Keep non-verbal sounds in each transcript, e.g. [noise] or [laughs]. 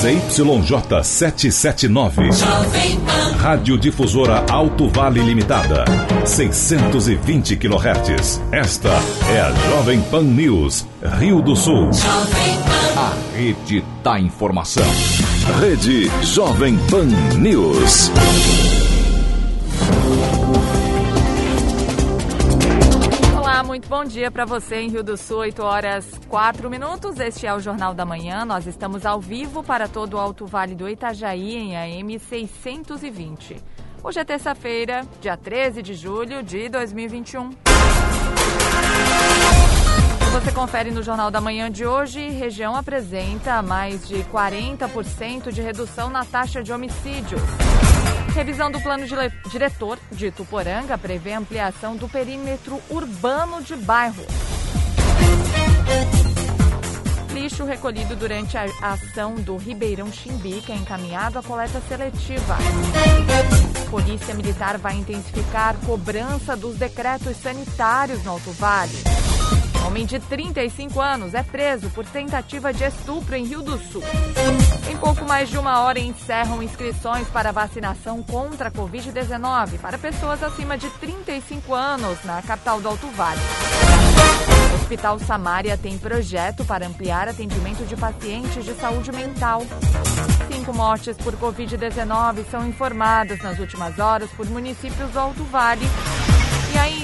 ZYJ 779. Rádio Difusora Alto Vale Limitada. 620 kHz. Esta é a Jovem Pan News, Rio do Sul. A rede da informação. Rede Jovem Pan News. Muito bom dia para você em Rio do Sul, 8 horas 4 minutos. Este é o Jornal da Manhã. Nós estamos ao vivo para todo o Alto Vale do Itajaí em AM 620. Hoje é terça-feira, dia 13 de julho de 2021. Você confere no Jornal da Manhã de hoje, região apresenta mais de 40% de redução na taxa de homicídios. Revisão do plano diretor de Tuporanga prevê ampliação do perímetro urbano de bairro. Lixo recolhido durante a ação do Ribeirão Chimbica é encaminhado à coleta seletiva. Polícia Militar vai intensificar cobrança dos decretos sanitários no Alto Vale. Homem de 35 anos é preso por tentativa de estupro em Rio do Sul. Em pouco mais de uma hora encerram inscrições para vacinação contra a Covid-19 para pessoas acima de 35 anos na capital do Alto Vale. O Hospital Samária tem projeto para ampliar atendimento de pacientes de saúde mental. Cinco mortes por Covid-19 são informadas nas últimas horas por municípios do Alto Vale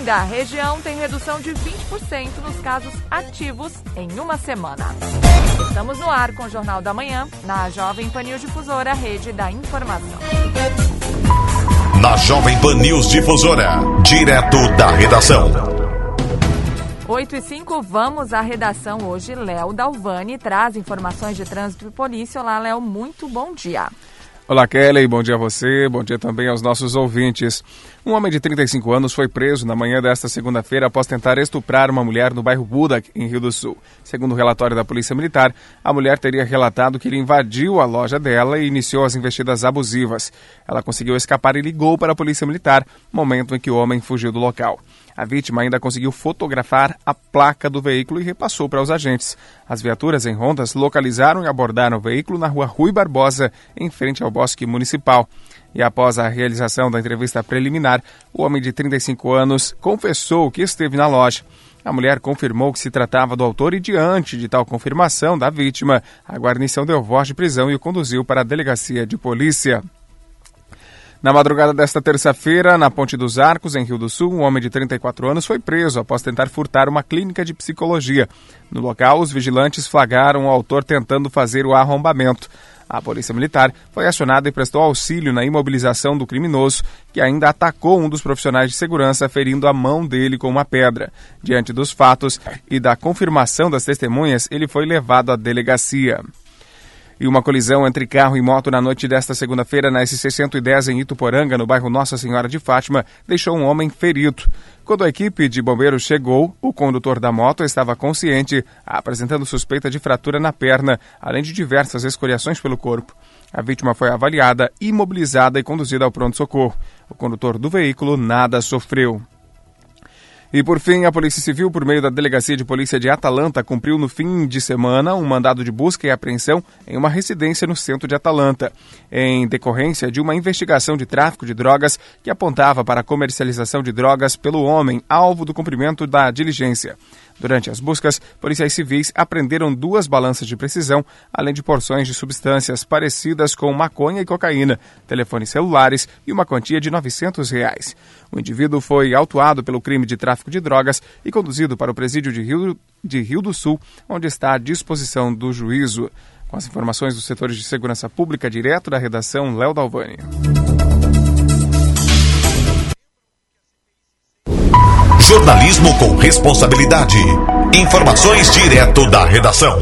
ainda, a região tem redução de 20% nos casos ativos em uma semana. Estamos no ar com o Jornal da Manhã, na Jovem Pan News Difusora, rede da informação. Na Jovem Pan News Difusora, direto da redação. 8 e 5, vamos à redação hoje. Léo Dalvani traz informações de trânsito e polícia. Olá, Léo, muito bom dia. Olá, Kelly. Bom dia a você. Bom dia também aos nossos ouvintes. Um homem de 35 anos foi preso na manhã desta segunda-feira após tentar estuprar uma mulher no bairro Budak, em Rio do Sul. Segundo o relatório da Polícia Militar, a mulher teria relatado que ele invadiu a loja dela e iniciou as investidas abusivas. Ela conseguiu escapar e ligou para a Polícia Militar, momento em que o homem fugiu do local. A vítima ainda conseguiu fotografar a placa do veículo e repassou para os agentes. As viaturas em rondas localizaram e abordaram o veículo na rua Rui Barbosa, em frente ao Bosque Municipal. E após a realização da entrevista preliminar, o homem de 35 anos confessou que esteve na loja. A mulher confirmou que se tratava do autor e, diante de tal confirmação da vítima, a guarnição deu voz de prisão e o conduziu para a delegacia de polícia. Na madrugada desta terça-feira, na Ponte dos Arcos, em Rio do Sul, um homem de 34 anos foi preso após tentar furtar uma clínica de psicologia. No local, os vigilantes flagraram o autor tentando fazer o arrombamento. A Polícia Militar foi acionada e prestou auxílio na imobilização do criminoso, que ainda atacou um dos profissionais de segurança, ferindo a mão dele com uma pedra. Diante dos fatos e da confirmação das testemunhas, ele foi levado à delegacia. E uma colisão entre carro e moto na noite desta segunda-feira na SC-110 em Ituporanga, no bairro Nossa Senhora de Fátima, deixou um homem ferido. Quando a equipe de bombeiros chegou, o condutor da moto estava consciente, apresentando suspeita de fratura na perna, além de diversas escoriações pelo corpo. A vítima foi avaliada, imobilizada e conduzida ao pronto-socorro. O condutor do veículo nada sofreu. E por fim, a Polícia Civil, por meio da Delegacia de Polícia de Atalanta, cumpriu no fim de semana um mandado de busca e apreensão em uma residência no centro de Atalanta, em decorrência de uma investigação de tráfico de drogas que apontava para a comercialização de drogas pelo homem, alvo do cumprimento da diligência. Durante as buscas, policiais civis apreenderam duas balanças de precisão, além de porções de substâncias parecidas com maconha e cocaína, telefones celulares e uma quantia de 900 reais. O indivíduo foi autuado pelo crime de tráfico de drogas e conduzido para o presídio de Rio, de Rio do Sul, onde está à disposição do juízo. Com as informações dos setores de segurança pública, direto da redação, Léo Dalvani. Jornalismo com responsabilidade. Informações direto da redação.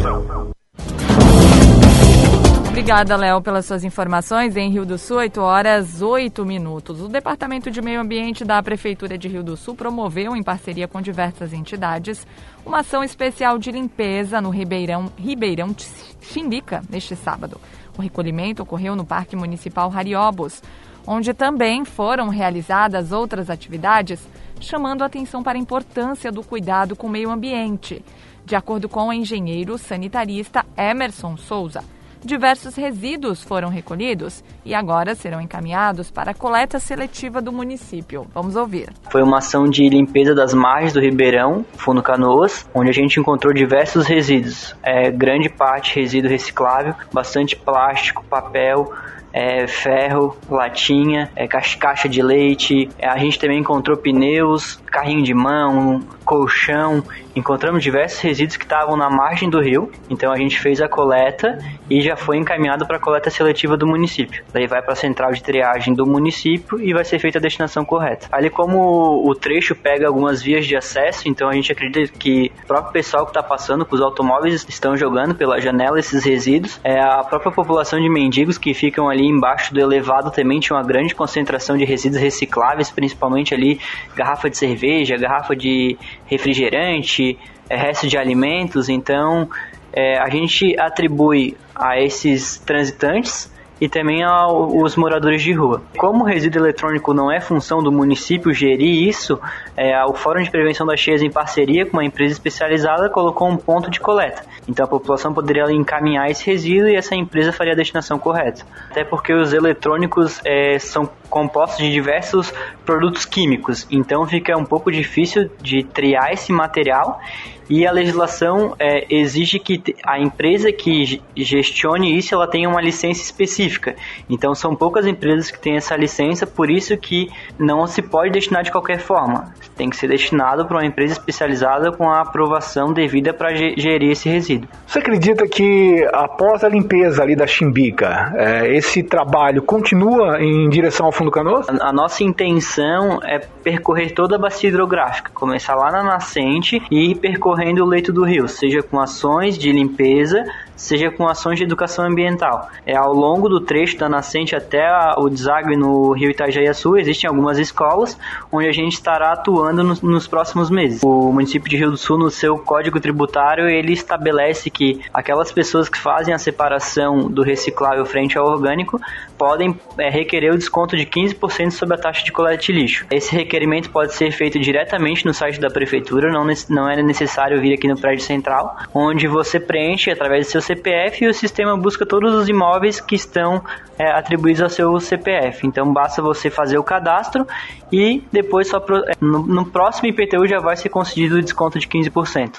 Obrigada, Léo, pelas suas informações. Em Rio do Sul, 8 horas 8 minutos. O Departamento de Meio Ambiente da Prefeitura de Rio do Sul promoveu, em parceria com diversas entidades, uma ação especial de limpeza no Ribeirão, Ribeirão Chimbica neste sábado. O recolhimento ocorreu no Parque Municipal Hariobos, onde também foram realizadas outras atividades chamando atenção para a importância do cuidado com o meio ambiente. De acordo com o engenheiro sanitarista Emerson Souza, Diversos resíduos foram recolhidos e agora serão encaminhados para a coleta seletiva do município. Vamos ouvir. Foi uma ação de limpeza das margens do Ribeirão, Fundo Canoas, onde a gente encontrou diversos resíduos. É, grande parte resíduo reciclável, bastante plástico, papel, é, ferro, latinha, é, caixa, de leite. É, a gente também encontrou pneus, carrinho de mão, colchão. Encontramos diversos resíduos que estavam na margem do rio. Então a gente fez a coleta e já foi encaminhado para a coleta seletiva do município. Daí vai para a central de triagem do município e vai ser feita a destinação correta. Ali como o trecho pega algumas vias de acesso, então a gente acredita que o próprio pessoal que está passando com os automóveis estão jogando pela janela esses resíduos. É a própria população de mendigos que ficam ali embaixo do elevado também tinha uma grande concentração de resíduos recicláveis, principalmente ali garrafa de cerveja, garrafa de refrigerante, é, resto de alimentos. Então é, a gente atribui a esses transitantes e também aos moradores de rua. Como o resíduo eletrônico não é função do município gerir isso, é, o Fórum de Prevenção das Cheias, em parceria com uma empresa especializada, colocou um ponto de coleta. Então a população poderia encaminhar esse resíduo e essa empresa faria a destinação correta. Até porque os eletrônicos é, são compostos de diversos produtos químicos, então fica um pouco difícil de triar esse material e a legislação é, exige que a empresa que gestione isso ela tenha uma licença específica. Então são poucas empresas que têm essa licença, por isso que não se pode destinar de qualquer forma. Tem que ser destinado para uma empresa especializada com a aprovação devida para gerir esse resíduo. Você acredita que após a limpeza ali da Chimbica, é, esse trabalho continua em direção ao Fundo Canoas? A, a nossa intenção é percorrer toda a bacia hidrográfica, começar lá na nascente e percorrer percorrendo o leito do rio, seja com ações de limpeza, seja com ações de educação ambiental. É ao longo do trecho da nascente até a, o deságue no rio Itajaiaçu, existem algumas escolas onde a gente estará atuando no, nos próximos meses. O município de Rio do Sul, no seu código tributário, ele estabelece que aquelas pessoas que fazem a separação do reciclável frente ao orgânico podem é, requerer o desconto de 15% sobre a taxa de coleta de lixo. Esse requerimento pode ser feito diretamente no site da prefeitura, não, não é necessário vir aqui no prédio central, onde você preenche através do seu CPF e o sistema busca todos os imóveis que estão é, atribuídos ao seu CPF. Então basta você fazer o cadastro e depois só pro, é, no, no próximo IPTU já vai ser concedido o desconto de 15%.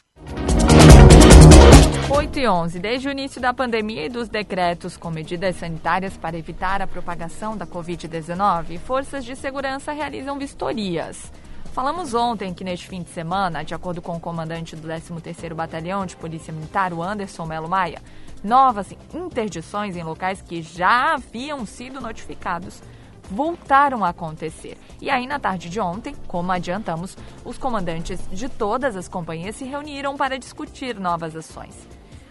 8 e 11. Desde o início da pandemia e dos decretos com medidas sanitárias para evitar a propagação da Covid-19, forças de segurança realizam vistorias. Falamos ontem que neste fim de semana, de acordo com o comandante do 13º Batalhão de Polícia Militar, o Anderson Melo Maia, novas interdições em locais que já haviam sido notificados voltaram a acontecer. E aí, na tarde de ontem, como adiantamos, os comandantes de todas as companhias se reuniram para discutir novas ações.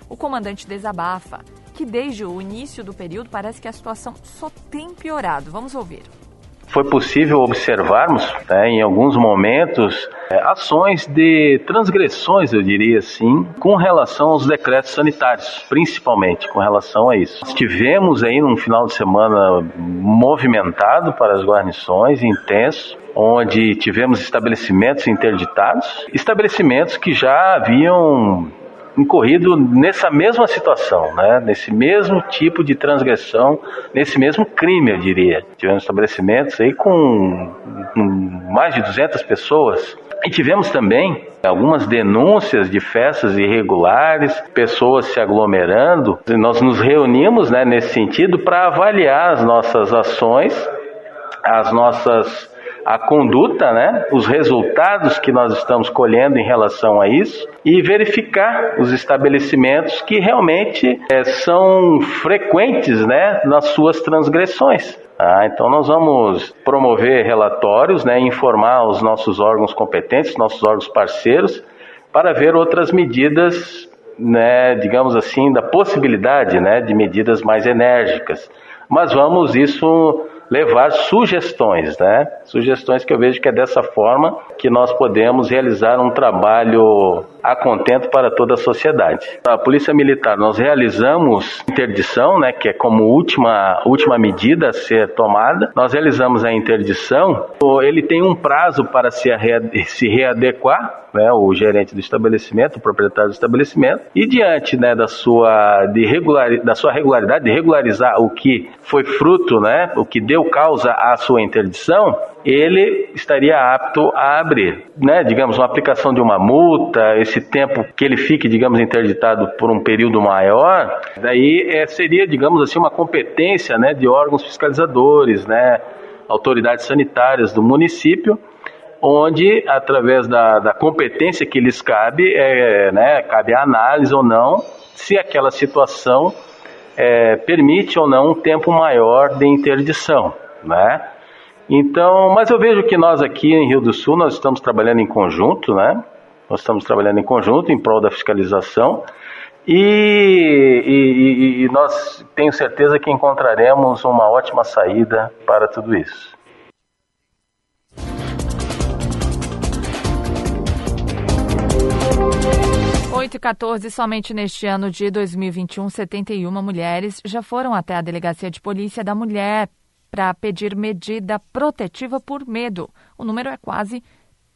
O comandante desabafa que desde o início do período parece que a situação só tem piorado. Vamos ouvir foi possível observarmos, né, em alguns momentos, é, ações de transgressões, eu diria assim, com relação aos decretos sanitários, principalmente com relação a isso. Estivemos aí num final de semana movimentado para as guarnições, intenso, onde tivemos estabelecimentos interditados, estabelecimentos que já haviam incorrido nessa mesma situação, né? nesse mesmo tipo de transgressão, nesse mesmo crime, eu diria. Tivemos estabelecimentos aí com, com mais de 200 pessoas. E tivemos também algumas denúncias de festas irregulares, pessoas se aglomerando. E nós nos reunimos né, nesse sentido para avaliar as nossas ações, as nossas a conduta, né, os resultados que nós estamos colhendo em relação a isso e verificar os estabelecimentos que realmente é, são frequentes né, nas suas transgressões. Ah, então nós vamos promover relatórios, né, informar os nossos órgãos competentes, nossos órgãos parceiros, para ver outras medidas, né, digamos assim, da possibilidade né, de medidas mais enérgicas. Mas vamos isso levar sugestões, né? Sugestões que eu vejo que é dessa forma que nós podemos realizar um trabalho a contento para toda a sociedade. A Polícia Militar, nós realizamos interdição, né, que é como última, última medida a ser tomada. Nós realizamos a interdição. Ele tem um prazo para se, se readequar, né, o gerente do estabelecimento, o proprietário do estabelecimento, e diante né, da, sua, de regular, da sua regularidade, de regularizar o que foi fruto, né, o que deu causa à sua interdição, ele estaria apto a abrir, né? Digamos, uma aplicação de uma multa, esse tempo que ele fique, digamos, interditado por um período maior, daí é, seria, digamos assim, uma competência, né, de órgãos fiscalizadores, né, autoridades sanitárias do município, onde, através da, da competência que lhes cabe, é, né, cabe a análise ou não se aquela situação é, permite ou não um tempo maior de interdição, né? Então, mas eu vejo que nós aqui em Rio do Sul nós estamos trabalhando em conjunto, né? Nós estamos trabalhando em conjunto em prol da fiscalização e, e, e nós tenho certeza que encontraremos uma ótima saída para tudo isso. E 14, somente neste ano de 2021, 71 mulheres já foram até a Delegacia de Polícia da Mulher para pedir medida protetiva por medo. O número é quase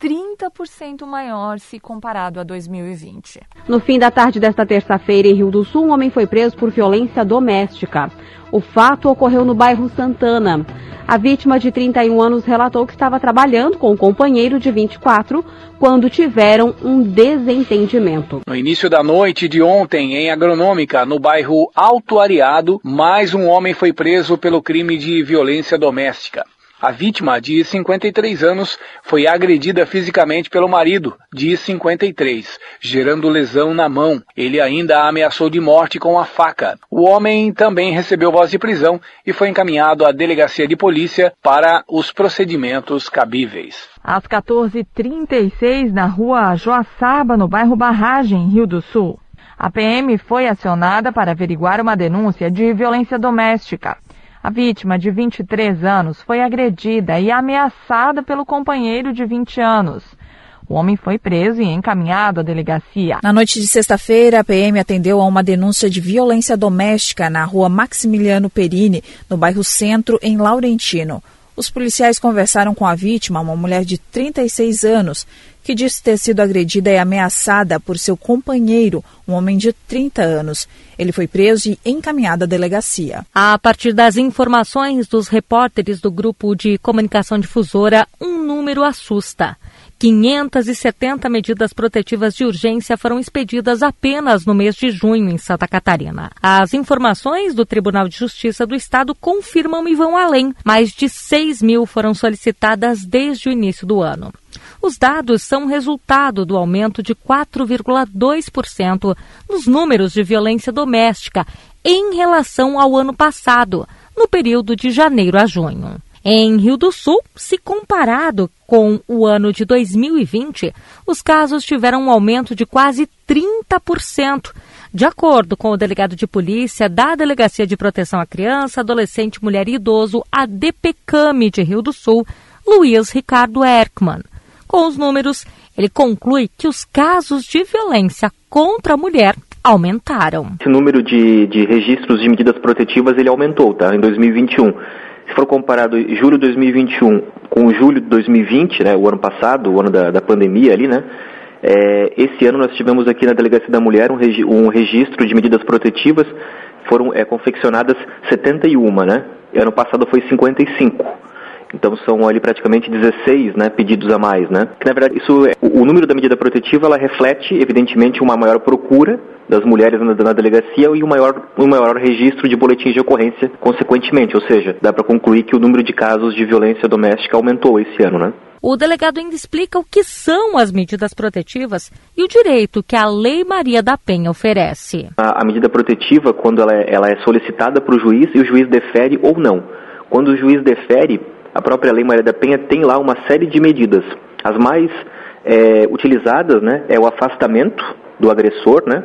30% maior se comparado a 2020. No fim da tarde desta terça-feira, em Rio do Sul, um homem foi preso por violência doméstica. O fato ocorreu no bairro Santana. A vítima de 31 anos relatou que estava trabalhando com um companheiro de 24 quando tiveram um desentendimento. No início da noite de ontem, em Agronômica, no bairro Alto Areado, mais um homem foi preso pelo crime de violência doméstica. A vítima, de 53 anos, foi agredida fisicamente pelo marido, de 53, gerando lesão na mão. Ele ainda a ameaçou de morte com a faca. O homem também recebeu voz de prisão e foi encaminhado à delegacia de polícia para os procedimentos cabíveis. Às 14h36, na rua Joaçaba, no bairro Barragem, Rio do Sul. A PM foi acionada para averiguar uma denúncia de violência doméstica. A vítima, de 23 anos, foi agredida e ameaçada pelo companheiro de 20 anos. O homem foi preso e encaminhado à delegacia. Na noite de sexta-feira, a PM atendeu a uma denúncia de violência doméstica na rua Maximiliano Perini, no bairro Centro, em Laurentino. Os policiais conversaram com a vítima, uma mulher de 36 anos, que disse ter sido agredida e ameaçada por seu companheiro, um homem de 30 anos. Ele foi preso e encaminhado à delegacia. A partir das informações dos repórteres do grupo de comunicação difusora, um número assusta. 570 medidas protetivas de urgência foram expedidas apenas no mês de junho em Santa Catarina. As informações do Tribunal de Justiça do Estado confirmam e vão além. Mais de 6 mil foram solicitadas desde o início do ano. Os dados são resultado do aumento de 4,2% nos números de violência doméstica em relação ao ano passado, no período de janeiro a junho. Em Rio do Sul, se comparado com o ano de 2020, os casos tiveram um aumento de quase 30%. De acordo com o delegado de polícia da Delegacia de Proteção à Criança, Adolescente, Mulher e Idoso, a DPCAME de Rio do Sul, Luiz Ricardo Erkman. Com os números, ele conclui que os casos de violência contra a mulher aumentaram. Esse número de, de registros de medidas protetivas ele aumentou, tá? Em 2021 se for comparado julho de 2021 com julho de 2020, né, o ano passado, o ano da, da pandemia ali, né, é, esse ano nós tivemos aqui na Delegacia da Mulher um, regi um registro de medidas protetivas, foram é, confeccionadas 71, né, ano passado foi 55. Então são ali praticamente 16 né, pedidos a mais. Né? Que, na verdade, isso, é, o, o número da medida protetiva ela reflete, evidentemente, uma maior procura das mulheres na, na delegacia e um maior, um maior registro de boletins de ocorrência consequentemente. Ou seja, dá para concluir que o número de casos de violência doméstica aumentou esse ano. Né? O delegado ainda explica o que são as medidas protetivas e o direito que a Lei Maria da Penha oferece. A, a medida protetiva, quando ela é, ela é solicitada para o juiz e o juiz defere ou não. Quando o juiz defere, a própria Lei Maria da Penha tem lá uma série de medidas. As mais é, utilizadas né, é o afastamento do agressor né,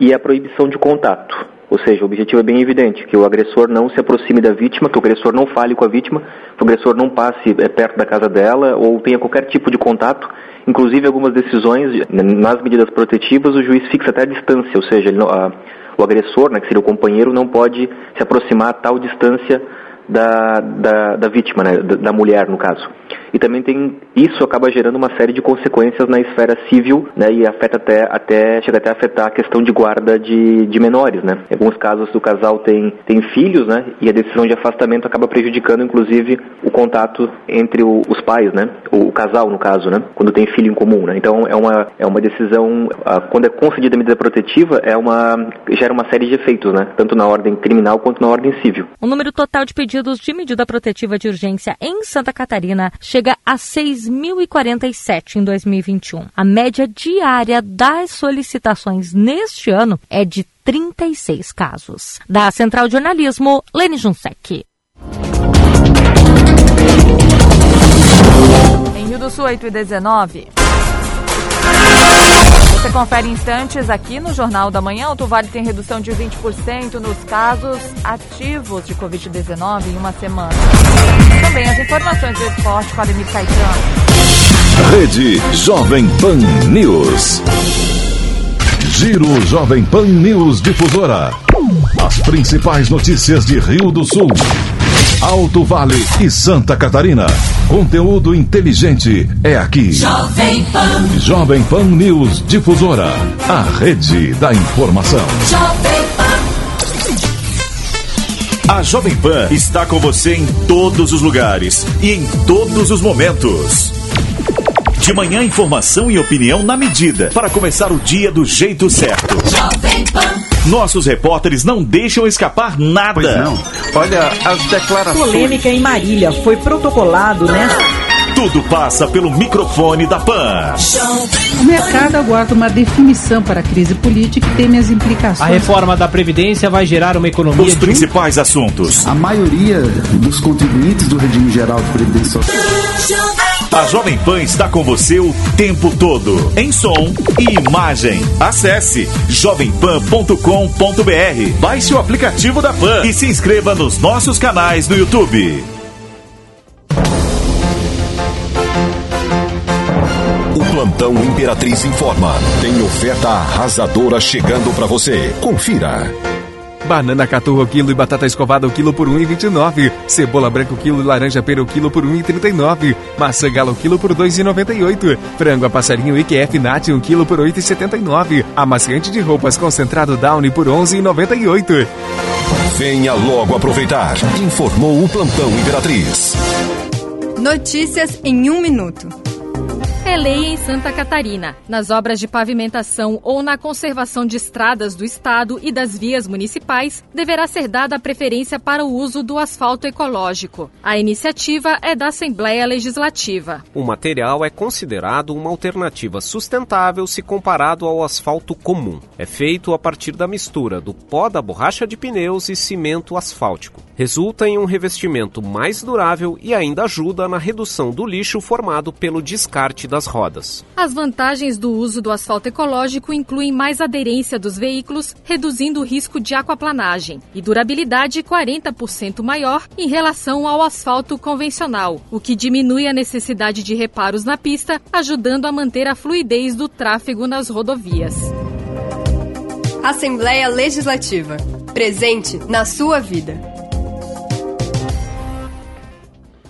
e a proibição de contato. Ou seja, o objetivo é bem evidente, que o agressor não se aproxime da vítima, que o agressor não fale com a vítima, que o agressor não passe é, perto da casa dela ou tenha qualquer tipo de contato. Inclusive, algumas decisões, nas medidas protetivas, o juiz fixa até a distância, ou seja, ele, a, o agressor, né, que seria o companheiro, não pode se aproximar a tal distância da, da, da vítima, né, da, da mulher, no caso e também tem isso acaba gerando uma série de consequências na esfera civil, né, e afeta até até chega até a afetar a questão de guarda de, de menores, né. Em alguns casos o casal tem tem filhos, né, e a decisão de afastamento acaba prejudicando inclusive o contato entre o, os pais, né, o, o, casal no caso, né, quando tem filho em comum, né. Então é uma é uma decisão quando é concedida a medida protetiva é uma gera uma série de efeitos, né, tanto na ordem criminal quanto na ordem civil. O número total de pedidos de medida protetiva de urgência em Santa Catarina chega chega a 6.047 em 2021. A média diária das solicitações neste ano é de 36 casos. Da Central de Jornalismo, Lene Junsec. Em Rio do Sul, 8 e 19. Você confere instantes aqui no Jornal da Manhã. O Vale tem redução de 20% nos casos ativos de Covid-19 em uma semana. Também as informações do esporte com Ademir Caetano. Rede Jovem Pan News. Giro Jovem Pan News Difusora. As principais notícias de Rio do Sul. Alto Vale e Santa Catarina. Conteúdo inteligente é aqui. Jovem Pan. Jovem Pan News Difusora. A rede da informação. Jovem Pan. A Jovem Pan está com você em todos os lugares e em todos os momentos. De manhã, informação e opinião na medida para começar o dia do jeito certo. Jovem Pan. Nossos repórteres não deixam escapar nada. Pois não. Olha as declarações. Polêmica em Marília foi protocolado, né? Tudo passa pelo microfone da PAN. O mercado aguarda uma definição para a crise política e teme as implicações. A reforma da Previdência vai gerar uma economia. Os principais assuntos. A maioria dos contribuintes do regime geral de Previdência Social. A Jovem Pan está com você o tempo todo, em som e imagem. Acesse jovempan.com.br, baixe o aplicativo da Pan e se inscreva nos nossos canais no YouTube. O plantão Imperatriz informa. Tem oferta arrasadora chegando para você. Confira. Banana caturra o quilo e batata escovada o quilo por 1,29. Cebola branca o quilo e laranja pera o quilo por 1,39. Maçã galo o quilo por 2,98. Frango a passarinho IQF Nat 1 quilo por 8,79. Amaciante de roupas concentrado Downy por 11,98. Venha logo aproveitar. Informou o plantão Imperatriz. Notícias em um minuto. É lei em Santa Catarina. Nas obras de pavimentação ou na conservação de estradas do Estado e das vias municipais, deverá ser dada a preferência para o uso do asfalto ecológico. A iniciativa é da Assembleia Legislativa. O material é considerado uma alternativa sustentável se comparado ao asfalto comum. É feito a partir da mistura do pó da borracha de pneus e cimento asfáltico. Resulta em um revestimento mais durável e ainda ajuda na redução do lixo formado pelo descarte das rodas. As vantagens do uso do asfalto ecológico incluem mais aderência dos veículos, reduzindo o risco de aquaplanagem, e durabilidade 40% maior em relação ao asfalto convencional, o que diminui a necessidade de reparos na pista, ajudando a manter a fluidez do tráfego nas rodovias. Assembleia Legislativa. Presente na sua vida.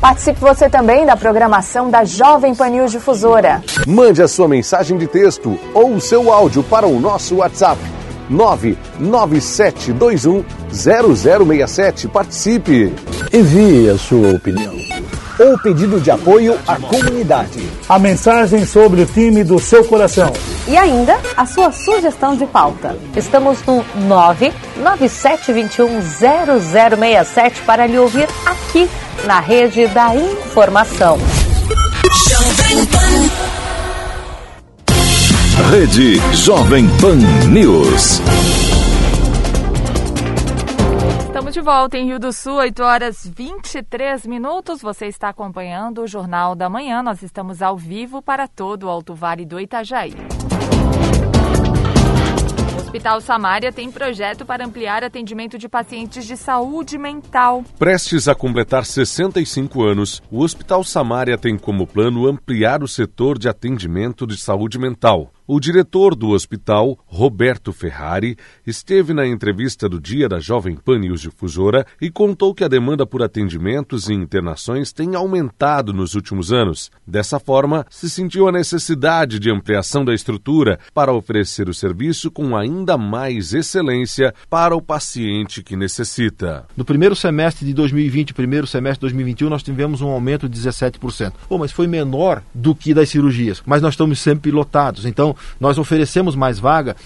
Participe você também da programação da Jovem Pan News Difusora. Mande a sua mensagem de texto ou o seu áudio para o nosso WhatsApp 997210067. Participe. Envie a sua opinião ou pedido de apoio à comunidade. A mensagem sobre o time do seu coração e ainda a sua sugestão de pauta. Estamos no 997210067 para lhe ouvir aqui na Rede da Informação. Rede Jovem Pan News. Estamos de volta em Rio do Sul, 8 horas 23 minutos. Você está acompanhando o Jornal da Manhã. Nós estamos ao vivo para todo o Alto Vale do Itajaí. O Hospital Samária tem projeto para ampliar atendimento de pacientes de saúde mental. Prestes a completar 65 anos, o Hospital Samária tem como plano ampliar o setor de atendimento de saúde mental. O diretor do hospital, Roberto Ferrari, esteve na entrevista do dia da Jovem Pan News Difusora e contou que a demanda por atendimentos e internações tem aumentado nos últimos anos. Dessa forma, se sentiu a necessidade de ampliação da estrutura para oferecer o serviço com ainda mais excelência para o paciente que necessita. No primeiro semestre de 2020 e primeiro semestre de 2021, nós tivemos um aumento de 17%. Pô, mas foi menor do que das cirurgias, mas nós estamos sempre lotados. Então, nós oferecemos mais vaga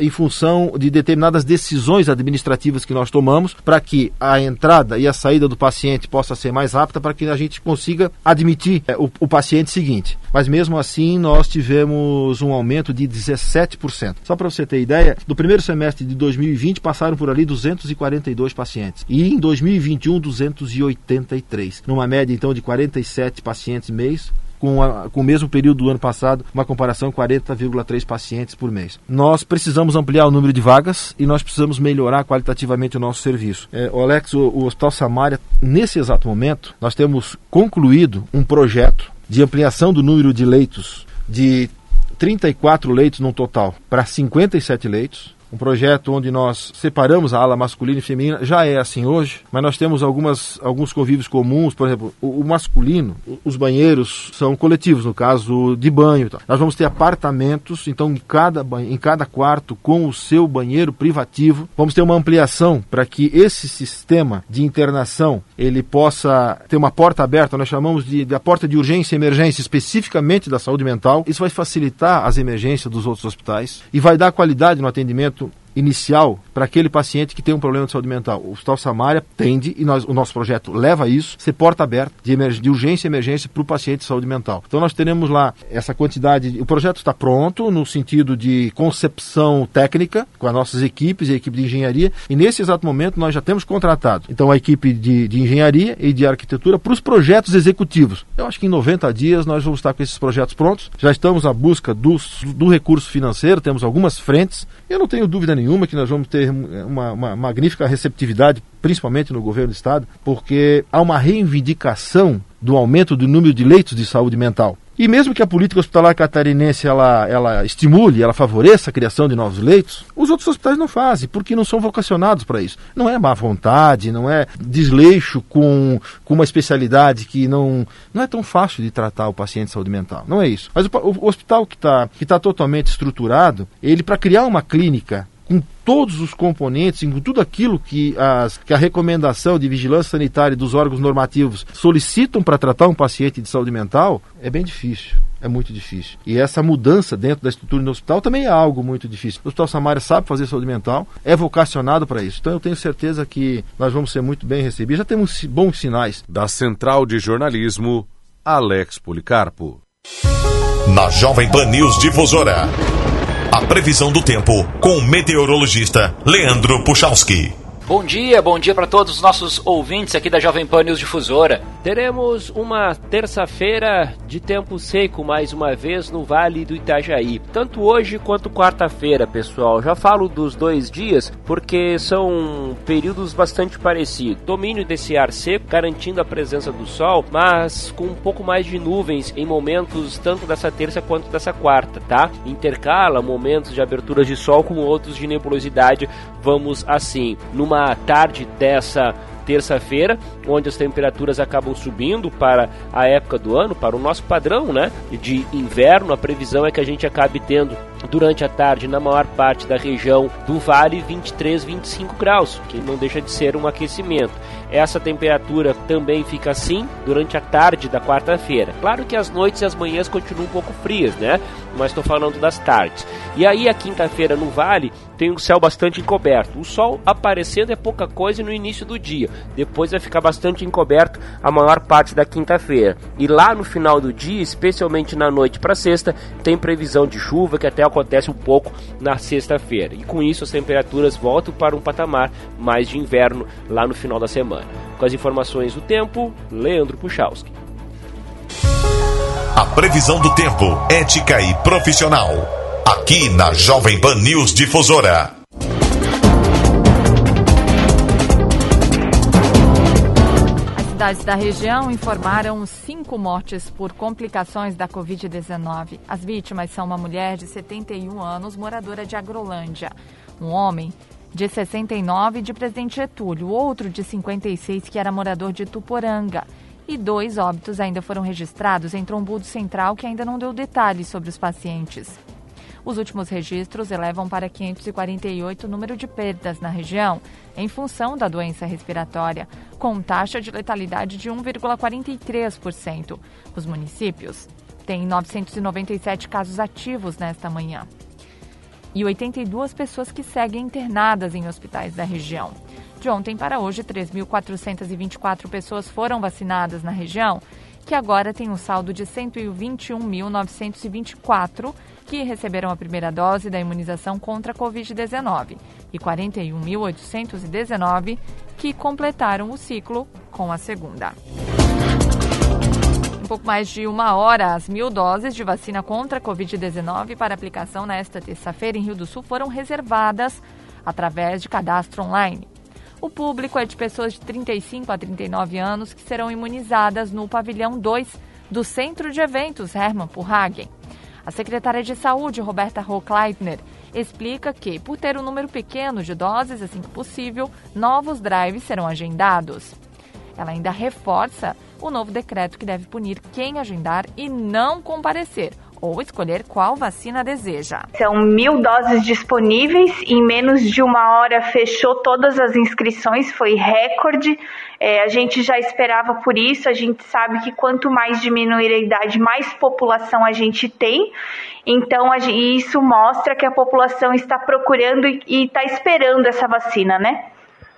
em função de determinadas decisões administrativas que nós tomamos para que a entrada e a saída do paciente possa ser mais rápida para que a gente consiga admitir é, o, o paciente seguinte. Mas mesmo assim, nós tivemos um aumento de 17%. Só para você ter ideia, no primeiro semestre de 2020 passaram por ali 242 pacientes e em 2021 283, numa média então de 47 pacientes mês com, a, com o mesmo período do ano passado, uma comparação 40,3 pacientes por mês. Nós precisamos ampliar o número de vagas e nós precisamos melhorar qualitativamente o nosso serviço. É, o Alex, o, o Hospital Samária, nesse exato momento, nós temos concluído um projeto de ampliação do número de leitos de 34 leitos no total para 57 leitos um projeto onde nós separamos a ala masculina e feminina, já é assim hoje, mas nós temos algumas, alguns convívios comuns, por exemplo, o, o masculino, os banheiros são coletivos, no caso de banho. Então. Nós vamos ter apartamentos, então em cada, em cada quarto com o seu banheiro privativo. Vamos ter uma ampliação para que esse sistema de internação ele possa ter uma porta aberta, nós chamamos de, de porta de urgência e emergência especificamente da saúde mental. Isso vai facilitar as emergências dos outros hospitais e vai dar qualidade no atendimento inicial para aquele paciente que tem um problema de saúde mental. O Hospital Samária tende, e nós, o nosso projeto leva isso, ser porta aberta de, de urgência e emergência para o paciente de saúde mental. Então nós teremos lá essa quantidade, o projeto está pronto no sentido de concepção técnica com as nossas equipes e a equipe de engenharia, e nesse exato momento nós já temos contratado então a equipe de, de engenharia e de arquitetura para os projetos executivos. Eu acho que em 90 dias nós vamos estar com esses projetos prontos, já estamos à busca do recurso financeiro, temos algumas frentes, eu não tenho dúvida nenhuma que nós vamos ter uma, uma magnífica receptividade, principalmente no governo do Estado, porque há uma reivindicação do aumento do número de leitos de saúde mental. E mesmo que a política hospitalar catarinense ela, ela estimule, ela favoreça a criação de novos leitos, os outros hospitais não fazem, porque não são vocacionados para isso. Não é má vontade, não é desleixo com, com uma especialidade que não, não é tão fácil de tratar o paciente de saúde mental. Não é isso. Mas o, o hospital que está que tá totalmente estruturado, ele para criar uma clínica com todos os componentes, com tudo aquilo que, as, que a recomendação de vigilância sanitária dos órgãos normativos solicitam para tratar um paciente de saúde mental, é bem difícil. É muito difícil. E essa mudança dentro da estrutura do hospital também é algo muito difícil. O Hospital Samaria sabe fazer saúde mental, é vocacionado para isso. Então eu tenho certeza que nós vamos ser muito bem recebidos. Já temos bons sinais. Da Central de Jornalismo, Alex Policarpo. Na Jovem Pan News Difusora. A previsão do tempo com o meteorologista Leandro Puchalski. Bom dia, bom dia para todos os nossos ouvintes aqui da Jovem Pan News Difusora. Teremos uma terça-feira de tempo seco mais uma vez no Vale do Itajaí, tanto hoje quanto quarta-feira, pessoal. Já falo dos dois dias porque são períodos bastante parecidos. Domínio desse ar seco, garantindo a presença do sol, mas com um pouco mais de nuvens em momentos tanto dessa terça quanto dessa quarta, tá? Intercala momentos de abertura de sol com outros de nebulosidade. Vamos assim, numa tarde dessa terça-feira, onde as temperaturas acabam subindo para a época do ano, para o nosso padrão, né, de inverno. A previsão é que a gente acabe tendo durante a tarde na maior parte da região do vale 23, 25 graus, que não deixa de ser um aquecimento. Essa temperatura também fica assim durante a tarde da quarta-feira. Claro que as noites e as manhãs continuam um pouco frias, né? Mas estou falando das tardes. E aí a quinta-feira no vale tem um céu bastante encoberto. O sol aparecendo é pouca coisa no início do dia. Depois vai ficar bastante encoberto a maior parte da quinta-feira. E lá no final do dia, especialmente na noite para sexta, tem previsão de chuva que até acontece um pouco na sexta-feira. E com isso as temperaturas voltam para um patamar mais de inverno lá no final da semana. Com as informações do tempo, Leandro Puchalski. A previsão do tempo, ética e profissional. Aqui na Jovem Pan News Difusora. As cidades da região informaram cinco mortes por complicações da Covid-19. As vítimas são uma mulher de 71 anos, moradora de Agrolândia, um homem de 69 de Presidente Getúlio, outro de 56 que era morador de Tuporanga. E dois óbitos ainda foram registrados em Trombudo Central, que ainda não deu detalhes sobre os pacientes. Os últimos registros elevam para 548 o número de perdas na região, em função da doença respiratória, com taxa de letalidade de 1,43%. Os municípios têm 997 casos ativos nesta manhã e 82 pessoas que seguem internadas em hospitais da região. De ontem para hoje, 3.424 pessoas foram vacinadas na região, que agora tem um saldo de 121.924 que receberam a primeira dose da imunização contra a Covid-19 e 41.819 que completaram o ciclo com a segunda pouco mais de uma hora, as mil doses de vacina contra a Covid-19 para aplicação nesta terça-feira em Rio do Sul foram reservadas através de cadastro online. O público é de pessoas de 35 a 39 anos que serão imunizadas no pavilhão 2 do Centro de Eventos Hermann Purhagen. A secretária de Saúde, Roberta Hochleitner, explica que, por ter um número pequeno de doses, assim que possível, novos drives serão agendados. Ela ainda reforça o novo decreto que deve punir quem agendar e não comparecer ou escolher qual vacina deseja. São mil doses disponíveis, em menos de uma hora fechou todas as inscrições, foi recorde. É, a gente já esperava por isso, a gente sabe que quanto mais diminuir a idade, mais população a gente tem. Então, a, isso mostra que a população está procurando e está esperando essa vacina, né?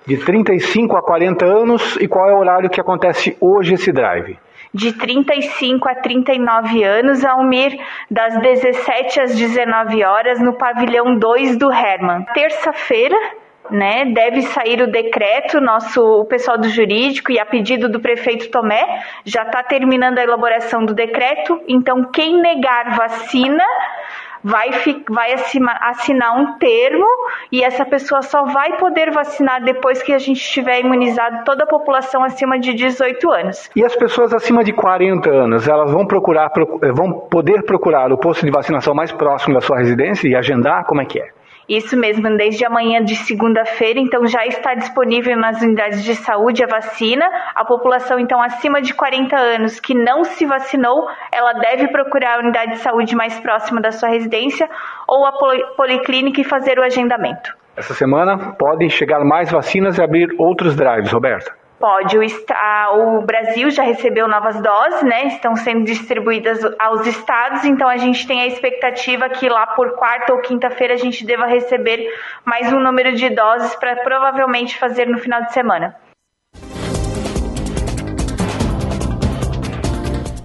de 35 a 40 anos e qual é o horário que acontece hoje esse drive? De 35 a 39 anos, Almir, das 17 às 19 horas, no pavilhão 2 do Herman. Terça-feira, né, deve sair o decreto, nosso o pessoal do jurídico e a pedido do prefeito Tomé já está terminando a elaboração do decreto. Então, quem negar vacina vai, vai assinar um termo e essa pessoa só vai poder vacinar depois que a gente tiver imunizado toda a população acima de 18 anos. E as pessoas acima de 40 anos, elas vão procurar, vão poder procurar o posto de vacinação mais próximo da sua residência e agendar? Como é que é? Isso mesmo, desde amanhã de segunda-feira, então já está disponível nas unidades de saúde a vacina. A população, então, acima de 40 anos que não se vacinou, ela deve procurar a unidade de saúde mais próxima da sua residência ou a policlínica e fazer o agendamento. Essa semana podem chegar mais vacinas e abrir outros drives, Roberta. Pode. O, o, Brasil já recebeu novas doses, né? Estão sendo distribuídas aos estados, então a gente tem a expectativa que lá por quarta ou quinta-feira a gente deva receber mais um número de doses para provavelmente fazer no final de semana.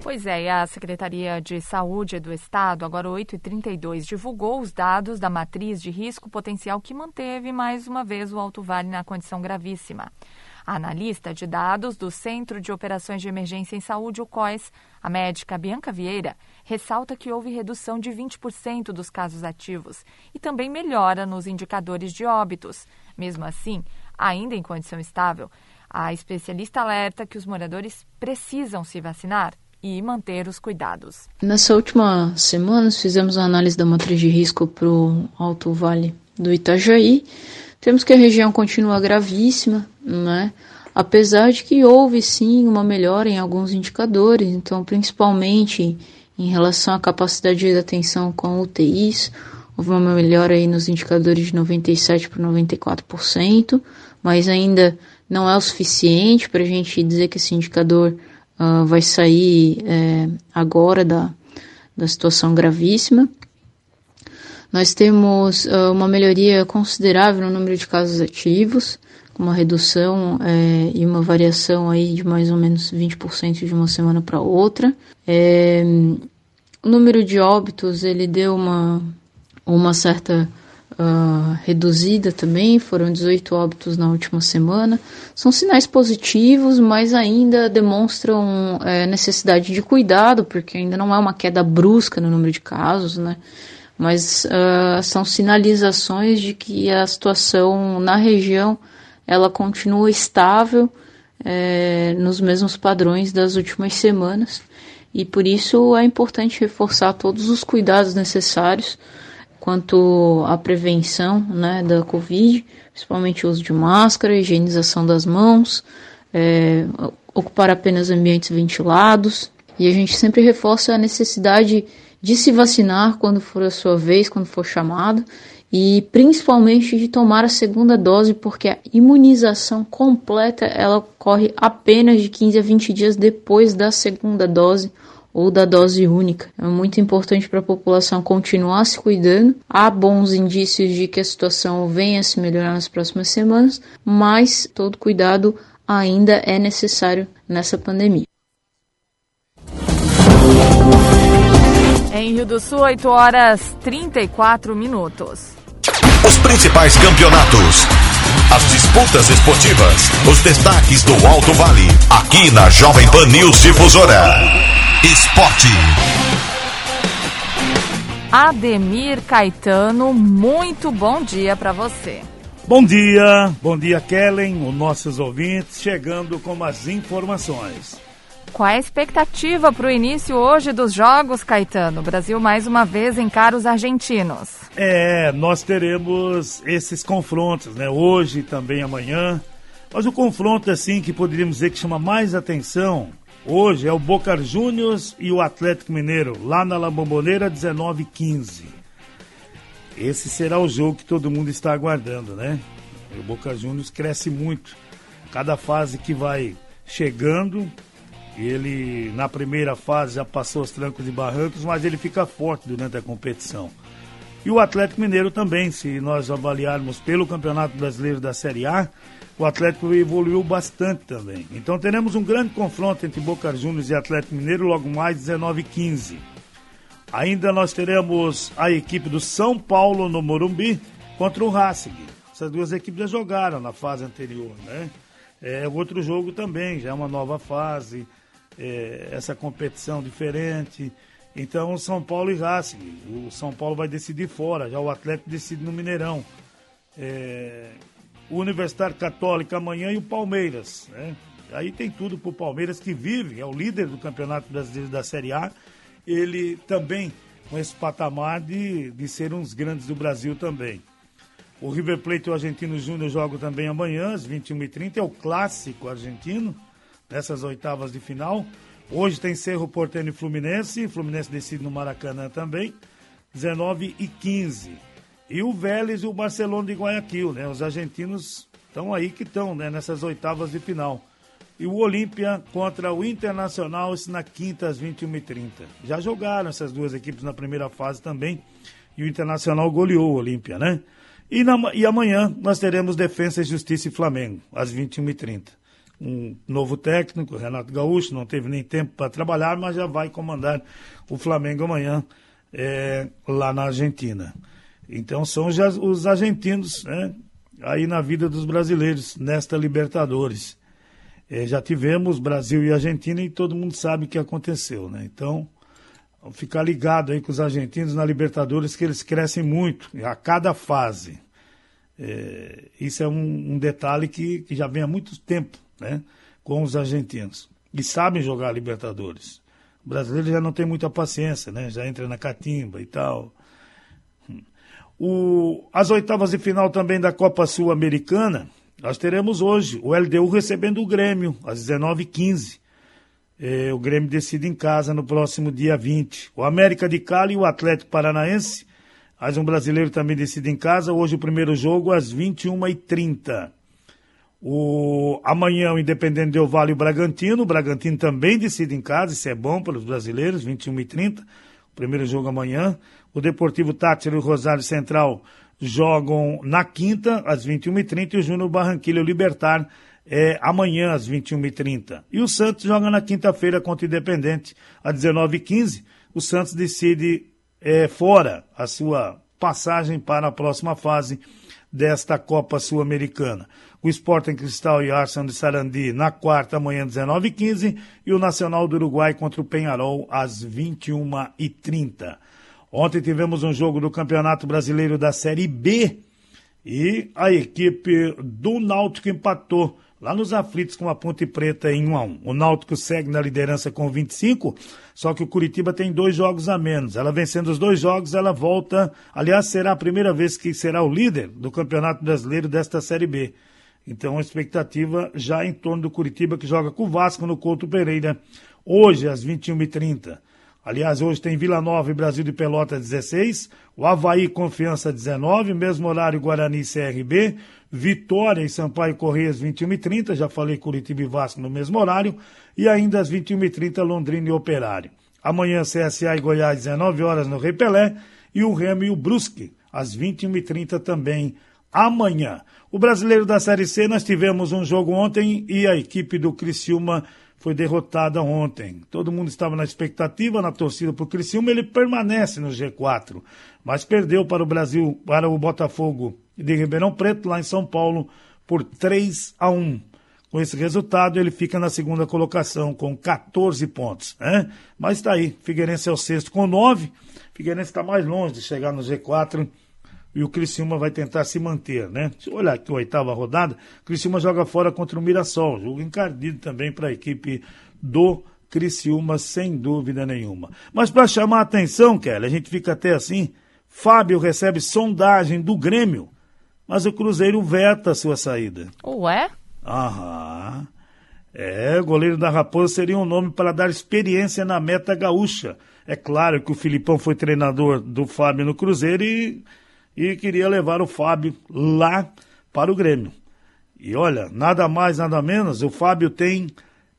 Pois é, e a Secretaria de Saúde do Estado, agora 8h32, divulgou os dados da matriz de risco potencial que manteve mais uma vez o Alto Vale na condição gravíssima. Analista de dados do Centro de Operações de Emergência em Saúde, o COES, a médica Bianca Vieira, ressalta que houve redução de 20% dos casos ativos e também melhora nos indicadores de óbitos. Mesmo assim, ainda em condição estável, a especialista alerta que os moradores precisam se vacinar e manter os cuidados. Nessa última semana, fizemos a análise da matriz de risco para o Alto Vale do Itajaí temos que a região continua gravíssima, né? apesar de que houve sim uma melhora em alguns indicadores, então principalmente em relação à capacidade de atenção com UTIs, houve uma melhora aí nos indicadores de 97 para 94%, mas ainda não é o suficiente para a gente dizer que esse indicador uh, vai sair é, agora da, da situação gravíssima. Nós temos uh, uma melhoria considerável no número de casos ativos, com uma redução é, e uma variação aí de mais ou menos 20% de uma semana para outra. É, o número de óbitos ele deu uma, uma certa uh, reduzida também, foram 18 óbitos na última semana. São sinais positivos, mas ainda demonstram é, necessidade de cuidado, porque ainda não é uma queda brusca no número de casos, né? Mas uh, são sinalizações de que a situação na região ela continua estável é, nos mesmos padrões das últimas semanas e por isso é importante reforçar todos os cuidados necessários quanto à prevenção né, da Covid, principalmente o uso de máscara, higienização das mãos, é, ocupar apenas ambientes ventilados. E a gente sempre reforça a necessidade de se vacinar quando for a sua vez, quando for chamado, e principalmente de tomar a segunda dose, porque a imunização completa ela ocorre apenas de 15 a 20 dias depois da segunda dose ou da dose única. É muito importante para a população continuar se cuidando. Há bons indícios de que a situação venha a se melhorar nas próximas semanas, mas todo cuidado ainda é necessário nessa pandemia. Em Rio do Sul, 8 horas 34 minutos. Os principais campeonatos, as disputas esportivas, os destaques do Alto Vale, aqui na Jovem Pan News Difusora. Esporte. Ademir Caetano, muito bom dia para você. Bom dia, bom dia Kellen, os nossos ouvintes, chegando com as informações. Qual é a expectativa para o início hoje dos Jogos, Caetano? O Brasil mais uma vez encara os argentinos. É, nós teremos esses confrontos, né? Hoje também amanhã. Mas o confronto, assim, que poderíamos dizer que chama mais atenção Hoje é o Boca Juniors e o Atlético Mineiro, lá na La Bombonera, 19h15. Esse será o jogo que todo mundo está aguardando, né? O Boca Juniors cresce muito. Cada fase que vai chegando, ele na primeira fase já passou os trancos e barrancos, mas ele fica forte durante a competição. E o Atlético Mineiro também, se nós avaliarmos pelo Campeonato Brasileiro da Série A, o Atlético evoluiu bastante também. Então teremos um grande confronto entre Boca Juniors e Atlético Mineiro logo mais 19 h 15. Ainda nós teremos a equipe do São Paulo no Morumbi contra o Racing. Essas duas equipes já jogaram na fase anterior, né? É outro jogo também, já é uma nova fase, é, essa competição diferente. Então, São Paulo e Racing. O São Paulo vai decidir fora, já o Atlético decide no Mineirão. É, o Universitário Católico amanhã e o Palmeiras. Né? Aí tem tudo para o Palmeiras que vive, é o líder do Campeonato Brasileiro da Série A. Ele também com esse patamar de, de ser uns grandes do Brasil também. O River Plate e o Argentino Júnior jogam também amanhã, às 21h30. É o clássico argentino, nessas oitavas de final. Hoje tem Cerro Porteño e Fluminense. Fluminense decide no Maracanã também, 19 h 15 e o Vélez e o Barcelona de Guayaquil, né? Os argentinos estão aí que estão, né? Nessas oitavas de final. E o Olímpia contra o Internacional, isso na quinta às 21h30. Já jogaram essas duas equipes na primeira fase também. E o Internacional goleou o Olímpia, né? E, na, e amanhã nós teremos Defesa e Justiça e Flamengo, às 21h30. Um novo técnico, Renato Gaúcho, não teve nem tempo para trabalhar, mas já vai comandar o Flamengo amanhã é, lá na Argentina. Então são os, os argentinos, né? Aí na vida dos brasileiros, nesta Libertadores. É, já tivemos Brasil e Argentina e todo mundo sabe o que aconteceu, né? Então, ficar ligado aí com os argentinos na Libertadores, que eles crescem muito a cada fase. É, isso é um, um detalhe que, que, já vem há muito tempo, né? Com os argentinos. E sabem jogar Libertadores. O brasileiro já não tem muita paciência, né? Já entra na catimba e tal. O, as oitavas de final também da Copa Sul-Americana, nós teremos hoje o LDU recebendo o Grêmio, às 19h15. É, o Grêmio decide em casa no próximo dia 20. O América de Cali e o Atlético Paranaense Mais um brasileiro também decide em casa. Hoje o primeiro jogo às 21h30. O, amanhã o Independente Del Vale e o Bragantino. O Bragantino também decide em casa, isso é bom para os brasileiros, 21h30. O primeiro jogo amanhã. O Deportivo Tátira e o Rosário Central jogam na quinta, às 21h30, e o Júnior Barranquilla e o Libertar é, amanhã, às 21h30. E o Santos joga na quinta-feira contra o Independente, às 19h15. O Santos decide é, fora a sua passagem para a próxima fase desta Copa Sul-Americana. O Sporting Cristal e Arsenal de Sarandi na quarta, amanhã, 19h15. E o Nacional do Uruguai contra o Penharol, às 21h30. Ontem tivemos um jogo do Campeonato Brasileiro da Série B e a equipe do Náutico empatou lá nos aflitos com a Ponte Preta em 1 a 1. O Náutico segue na liderança com 25, só que o Curitiba tem dois jogos a menos. Ela vencendo os dois jogos, ela volta. Aliás, será a primeira vez que será o líder do Campeonato Brasileiro desta Série B. Então, a expectativa já em torno do Curitiba, que joga com o Vasco no Couto Pereira, hoje às 21h30. Aliás, hoje tem Vila Nova e Brasil de Pelota 16, o Havaí Confiança 19, mesmo horário Guarani CRB, Vitória e Sampaio Correias 21 e 30, já falei Curitiba e Vasco no mesmo horário, e ainda às 21 e 30 Londrina e Operário. Amanhã CSA e Goiás 19 horas no Rei Pelé. E o Remo e o Brusque às 21 e 30 também amanhã. O brasileiro da Série C, nós tivemos um jogo ontem e a equipe do Criciúma foi derrotada ontem. Todo mundo estava na expectativa, na torcida para o Criciúma, ele permanece no G4, mas perdeu para o Brasil, para o Botafogo de Ribeirão Preto, lá em São Paulo, por 3 a 1. Com esse resultado, ele fica na segunda colocação com 14 pontos. Né? Mas está aí, Figueirense é o sexto com 9. Figueirense está mais longe de chegar no G4 e o Criciúma vai tentar se manter, né? Se olhar aqui a oitava rodada, o Criciúma joga fora contra o Mirassol, jogo encardido também para a equipe do Criciúma, sem dúvida nenhuma. Mas para chamar a atenção, Kelly, a gente fica até assim, Fábio recebe sondagem do Grêmio, mas o Cruzeiro veta a sua saída. Ué? Aham. É, o goleiro da Raposa seria um nome para dar experiência na meta gaúcha. É claro que o Filipão foi treinador do Fábio no Cruzeiro e e queria levar o Fábio lá para o Grêmio. E olha, nada mais, nada menos, o Fábio tem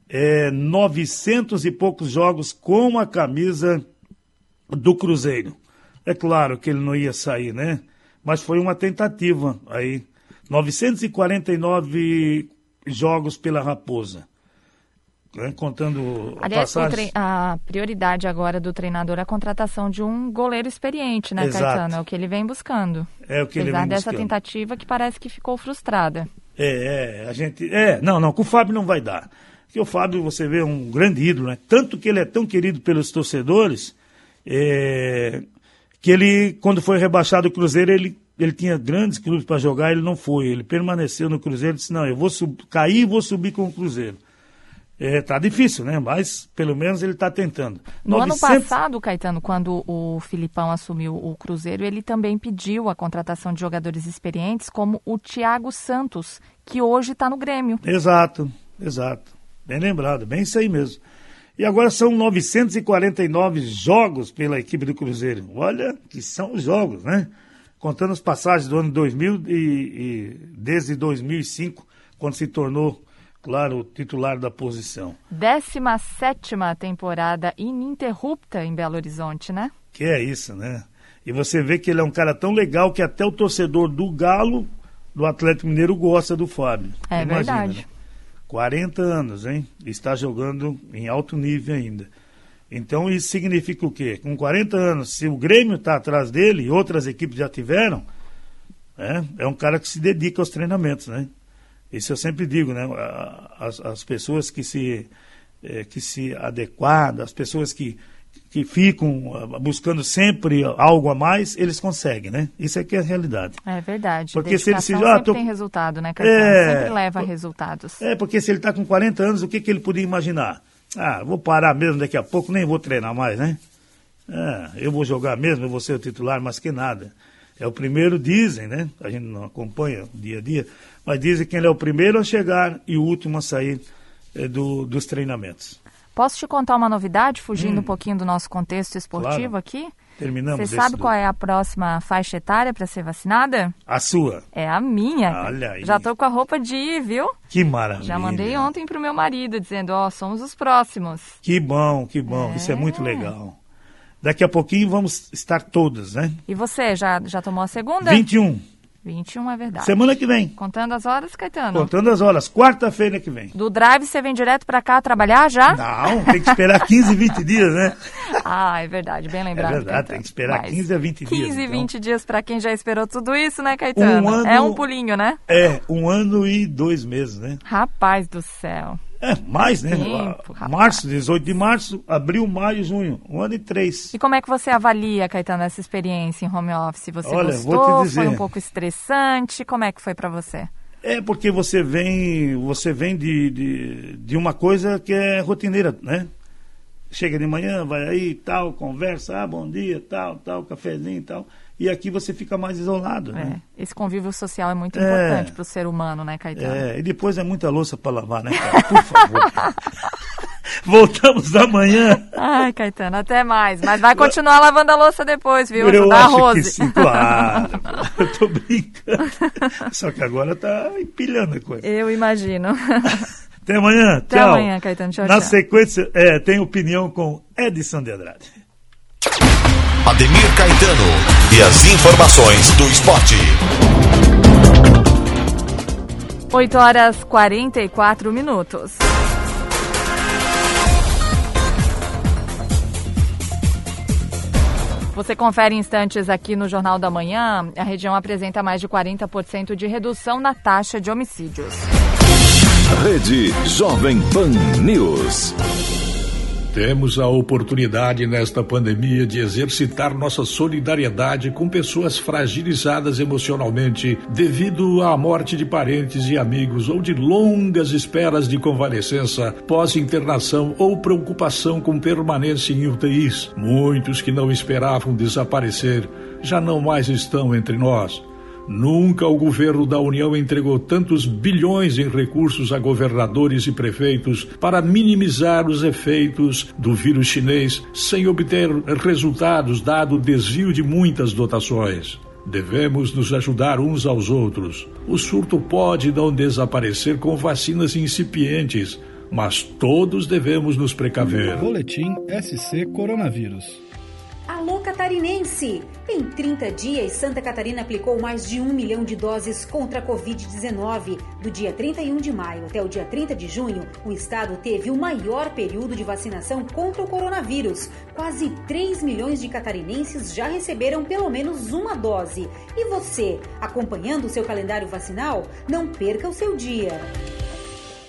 é, 900 e poucos jogos com a camisa do Cruzeiro. É claro que ele não ia sair, né? Mas foi uma tentativa aí. 949 jogos pela Raposa né, contando a Aliás, passagem. a prioridade agora do treinador é a contratação de um goleiro experiente, né, Exato. Caetano? É o que ele vem buscando. É o que ele Apesar vem dessa buscando. tentativa que parece que ficou frustrada. É, é, a gente. É, não, não, com o Fábio não vai dar. Porque o Fábio, você vê, é um grande ídolo, né? Tanto que ele é tão querido pelos torcedores, é, que ele, quando foi rebaixado o Cruzeiro, ele, ele tinha grandes clubes para jogar, ele não foi. Ele permaneceu no Cruzeiro e disse: não, eu vou cair e vou subir com o Cruzeiro. É, tá difícil, né? Mas pelo menos ele está tentando. No 900 ano passado, Caetano, quando o Filipão assumiu o Cruzeiro, ele também pediu a contratação de jogadores experientes, como o Thiago Santos, que hoje está no Grêmio. Exato, exato. Bem lembrado, bem isso aí mesmo. E agora são 949 jogos pela equipe do Cruzeiro. Olha que são jogos, né? Contando as passagens do ano 2000 e, e desde 2005, quando se tornou, claro, o titular da posição. 17 temporada ininterrupta em Belo Horizonte, né? Que é isso, né? E você vê que ele é um cara tão legal que até o torcedor do Galo, do Atlético Mineiro, gosta do Fábio. É Imagina, verdade. né? 40 anos, hein? Está jogando em alto nível ainda. Então isso significa o quê? Com 40 anos, se o Grêmio está atrás dele e outras equipes já tiveram, é, é um cara que se dedica aos treinamentos, né? Isso eu sempre digo, né? As, as pessoas que se, eh, que se adequam, as pessoas que, que ficam ah, buscando sempre algo a mais, eles conseguem, né? Isso é que é a realidade. É verdade. Porque se ele se- ah, sempre tô- tem resultado, né, Caetano? É. Sempre leva resultados. É, porque se ele está com 40 anos, o que, que ele podia imaginar? Ah, vou parar mesmo daqui a pouco, nem vou treinar mais, né? É, eu vou jogar mesmo, eu vou ser o titular, mas que nada. É o primeiro, dizem, né? A gente não acompanha dia a dia, mas dizem que ele é o primeiro a chegar e o último a sair eh, do, dos treinamentos. Posso te contar uma novidade, fugindo Hum. um pouquinho do nosso contexto esportivo Claro. aqui? Terminamos Você sabe desse qual é a próxima faixa etária para ser vacinada? A sua. É a minha. Olha aí. Já tô com a roupa de ir, viu? Que maravilha. Já mandei ontem pro meu marido dizendo, ó, somos os próximos. Que bom, que bom. Isso é muito legal. Daqui a pouquinho vamos estar todas, né? E você, já, já tomou a segunda? 21. 21 é verdade. Semana que vem. Contando as horas, Caetano? Contando as horas. Quarta-feira que vem. Do drive você vem direto pra cá trabalhar já? Não, tem que esperar 15, 20 dias, né? [laughs] ah, é verdade, bem lembrado. É verdade, Caetano. tem que esperar Mas 15 a 20 dias. 15, então. 20 dias pra quem já esperou tudo isso, né, Caetano? Um ano- É um pulinho, né? É, um ano e dois meses, né? Rapaz do céu. É, mais, né? Tempo, Ah, março, 18 de março, abril, maio, junho. Um ano e três. E como é que você avalia, Caetano, essa experiência em home office? Você Olha, gostou? dizer. Foi um pouco estressante? Como é que foi pra você? É porque você vem, você vem de, de, de uma coisa que é rotineira, né? Chega de manhã, vai aí, tal, conversa, ah, bom dia, tal, tal, cafezinho, tal. E aqui você fica mais isolado, né? É, esse convívio social é muito É. importante pro ser humano, né, Caetano? É, e depois é muita louça para lavar, né, cara? Por favor. [laughs] Voltamos amanhã. Ai, Caetano, até mais. Mas vai continuar lavando a louça depois, viu? Eu Ajudar a acho Rose. que sim, claro. Eu tô brincando. Só que agora tá empilhando a coisa. Eu imagino. Até amanhã. Até tchau. amanhã, Caetano. Tchau, Na tchau. sequência, é, tem opinião com Edson de Andrade. Ademir Caetano e as informações do esporte. 8 horas 44 minutos. Você confere instantes aqui no Jornal da Manhã. A região apresenta mais de 40% de redução na taxa de homicídios. Rede Jovem Pan News. Temos a oportunidade nesta pandemia de exercitar nossa solidariedade com pessoas fragilizadas emocionalmente devido à morte de parentes e amigos ou de longas esperas de convalescença, pós-internação ou preocupação com permanência em UTIs. Muitos que não esperavam desaparecer já não mais estão entre nós. Nunca o governo da União entregou tantos bilhões em recursos a governadores e prefeitos para minimizar os efeitos do vírus chinês sem obter resultados, dado o desvio de muitas dotações. Devemos nos ajudar uns aos outros. O surto pode não desaparecer com vacinas incipientes, mas todos devemos nos precaver. Boletim SC Coronavírus. Alô Catarinense! Em 30 dias, Santa Catarina aplicou mais de um milhão de doses contra a Covid-19. Do dia 31 de maio até o dia 30 de junho, o estado teve o maior período de vacinação contra o coronavírus. Quase 3 milhões de catarinenses já receberam pelo menos uma dose. E você, acompanhando o seu calendário vacinal? Não perca o seu dia.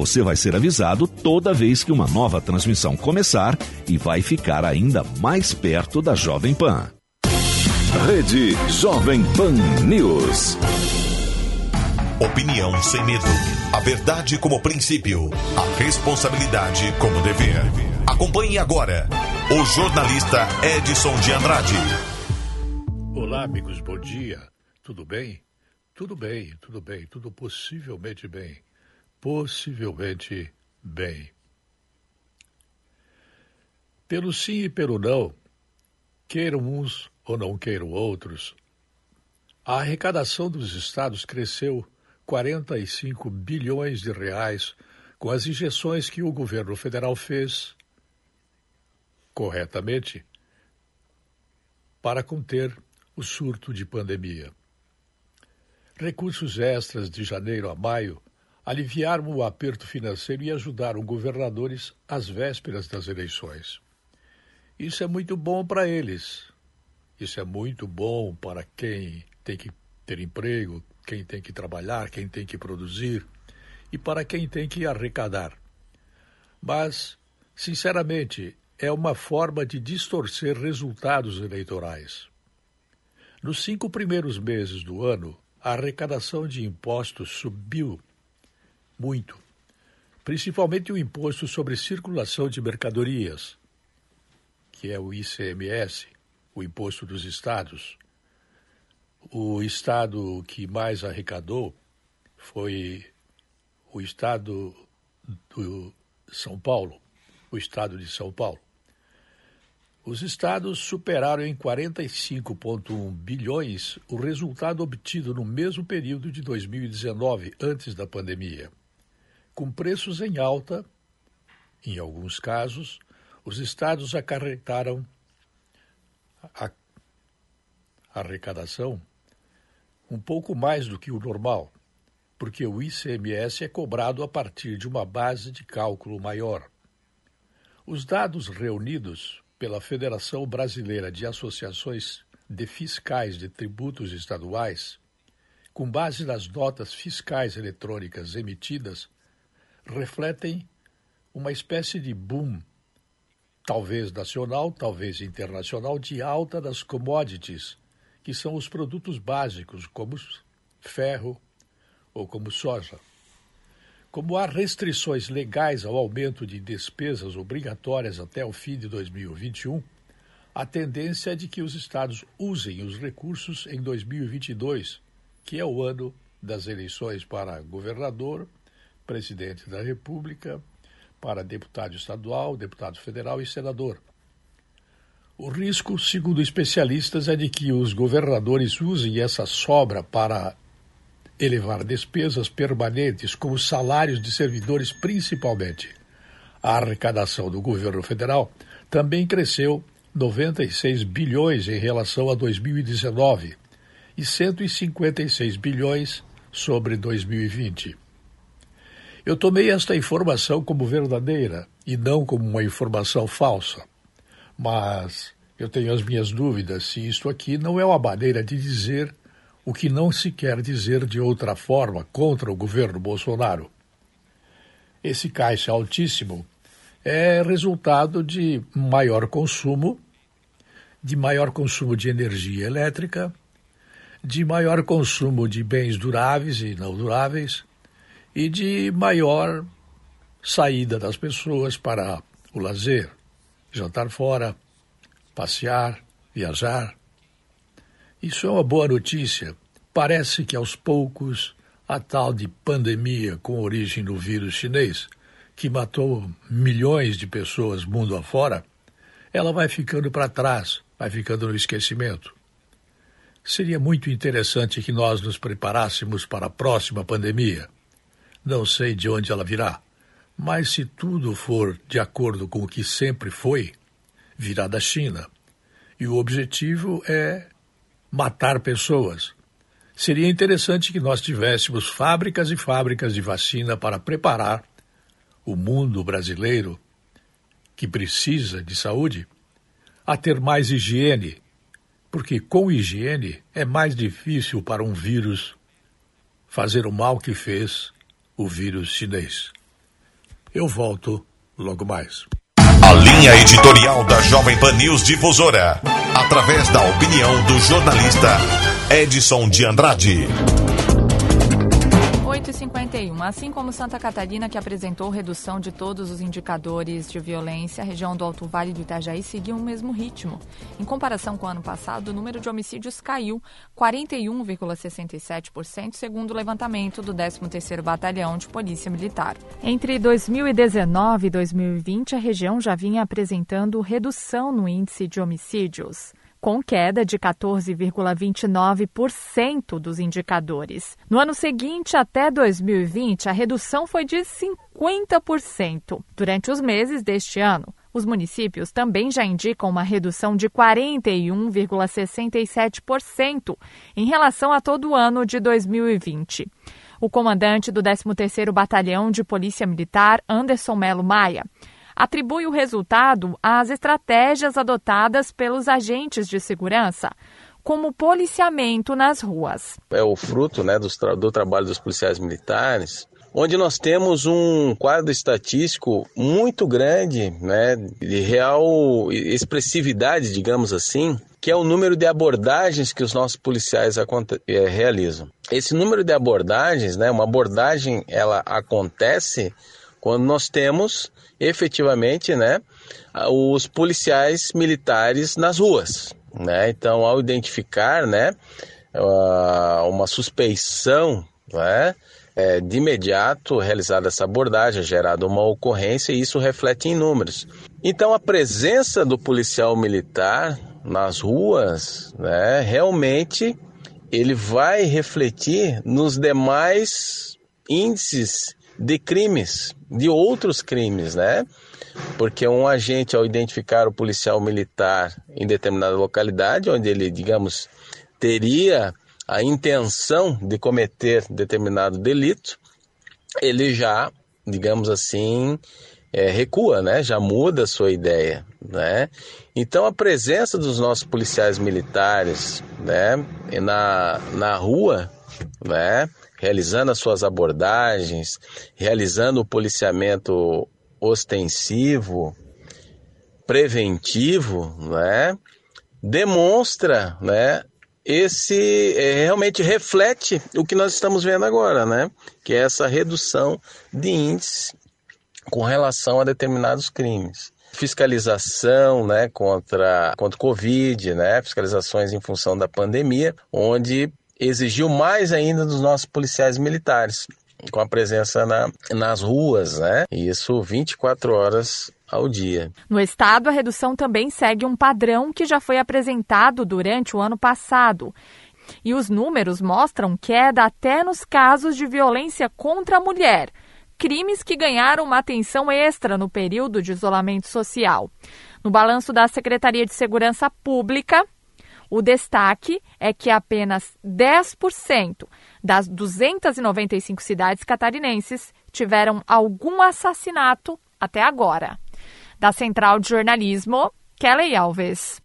Você vai ser avisado toda vez que uma nova transmissão começar e vai ficar ainda mais perto da Jovem Pan. Rede Jovem Pan News. Opinião sem medo. A verdade como princípio. A responsabilidade como dever. Acompanhe agora o jornalista Edson de Andrade. Olá, amigos, bom dia. Tudo bem? Tudo bem, tudo bem, tudo possivelmente bem. Possivelmente bem. Pelo sim e pelo não, queiram uns ou não queiram outros, a arrecadação dos estados cresceu 45 bilhões de reais com as injeções que o governo federal fez corretamente para conter o surto de pandemia. Recursos extras de janeiro a maio aliviaram o aperto financeiro e ajudaram governadores às vésperas das eleições. Isso é muito bom para eles. Isso é muito bom para quem tem que ter emprego, quem tem que trabalhar, quem tem que produzir e para quem tem que arrecadar. Mas, sinceramente, é uma forma de distorcer resultados eleitorais. Nos cinco primeiros meses do ano, a arrecadação de impostos subiu muito, principalmente o imposto sobre circulação de mercadorias, que é o ICMS, o imposto dos estados. O estado que mais arrecadou foi o estado do São Paulo, o estado de São Paulo. Os estados superaram em 45,1 bilhões o resultado obtido no mesmo período de 2019, antes da pandemia. Com preços em alta, em alguns casos, os estados acarretaram a arrecadação um pouco mais do que o normal, porque o ICMS é cobrado a partir de uma base de cálculo maior. Os dados reunidos pela Federação Brasileira de Associações de Fiscais de Tributos Estaduais, com base nas notas fiscais eletrônicas emitidas, refletem uma espécie de boom, talvez nacional, talvez internacional, de alta das commodities, que são os produtos básicos, como ferro ou como soja. Como há restrições legais ao aumento de despesas obrigatórias até o fim de 2021, a tendência é de que os estados usem os recursos em 2022, que é o ano das eleições para governador, presidente da República, para deputado estadual, deputado federal e senador. O risco, segundo especialistas, é de que os governadores usem essa sobra para elevar despesas permanentes, como salários de servidores principalmente. A arrecadação do governo federal também cresceu 96 bilhões em relação a 2019 e 156 bilhões sobre 2020. Eu tomei esta informação como verdadeira e não como uma informação falsa. Mas eu tenho as minhas dúvidas se isto aqui não é uma maneira de dizer o que não se quer dizer de outra forma contra o governo Bolsonaro. Esse caixa altíssimo é resultado de maior consumo, de maior consumo de energia elétrica, de maior consumo de bens duráveis e não duráveis e de maior saída das pessoas para o lazer, jantar fora, passear, viajar. Isso é uma boa notícia. Parece que aos poucos a tal de pandemia com origem no vírus chinês, que matou milhões de pessoas mundo afora, ela vai ficando para trás, vai ficando no esquecimento. Seria muito interessante que nós nos preparássemos para a próxima pandemia. Não sei de onde ela virá, mas se tudo for de acordo com o que sempre foi, virá da China. E o objetivo é matar pessoas. Seria interessante que nós tivéssemos fábricas e fábricas de vacina para preparar o mundo brasileiro, que precisa de saúde, a ter mais higiene, porque com higiene é mais difícil para um vírus fazer o mal que fez o vírus chinês. Eu volto logo mais. A linha editorial da Jovem Pan News Difusora, através da opinião do jornalista Edson de Andrade. 8h51. Assim como Santa Catarina, que apresentou redução de todos os indicadores de violência, a região do Alto Vale do Itajaí seguiu o mesmo ritmo. Em comparação com o ano passado, o número de homicídios caiu 41,67%, segundo o levantamento do 13º Batalhão de Polícia Militar. Entre 2019 e 2020, a região já vinha apresentando redução no índice de homicídios com queda de 14,29% dos indicadores. No ano seguinte, até 2020, a redução foi de 50%. Durante os meses deste ano, os municípios também já indicam uma redução de 41,67% em relação a todo o ano de 2020. O comandante do 13º Batalhão de Polícia Militar, Anderson Melo Maia, atribui o resultado às estratégias adotadas pelos agentes de segurança, como policiamento nas ruas. É o fruto né, do, do trabalho dos policiais militares, onde nós temos um quadro estatístico muito grande, né, de real expressividade, digamos assim, que é o número de abordagens que os nossos policiais é, realizam. Esse número de abordagens, né, uma abordagem, ela acontece quando nós temos efetivamente, né, os policiais militares nas ruas, né? Então, ao identificar, né, uma suspeição, né, é, de imediato realizada essa abordagem, gerada uma ocorrência e isso reflete em números. Então, a presença do policial militar nas ruas, né, realmente ele vai refletir nos demais índices de crimes, de outros crimes, né? Porque um agente, ao identificar o policial militar em determinada localidade, onde ele, digamos, teria a intenção de cometer determinado delito, ele já, digamos assim, é, recua, né? Já muda a sua ideia, né? Então a presença dos nossos policiais militares, né, na, na rua, né, realizando as suas abordagens, realizando o policiamento ostensivo, preventivo, né, demonstra, né, esse é, realmente reflete o que nós estamos vendo agora, né, que é essa redução de índice com relação a determinados crimes. Fiscalização né, contra, contra o Covid, né, fiscalizações em função da pandemia, onde exigiu mais ainda dos nossos policiais militares, com a presença na, nas ruas, né? Isso 24 horas ao dia. No estado, a redução também segue um padrão que já foi apresentado durante o ano passado. E os números mostram queda até nos casos de violência contra a mulher, crimes que ganharam uma atenção extra no período de isolamento social. No balanço da Secretaria de Segurança Pública, o destaque é que apenas 10% das 295 cidades catarinenses tiveram algum assassinato até agora. Da Central de Jornalismo, Kelly Alves.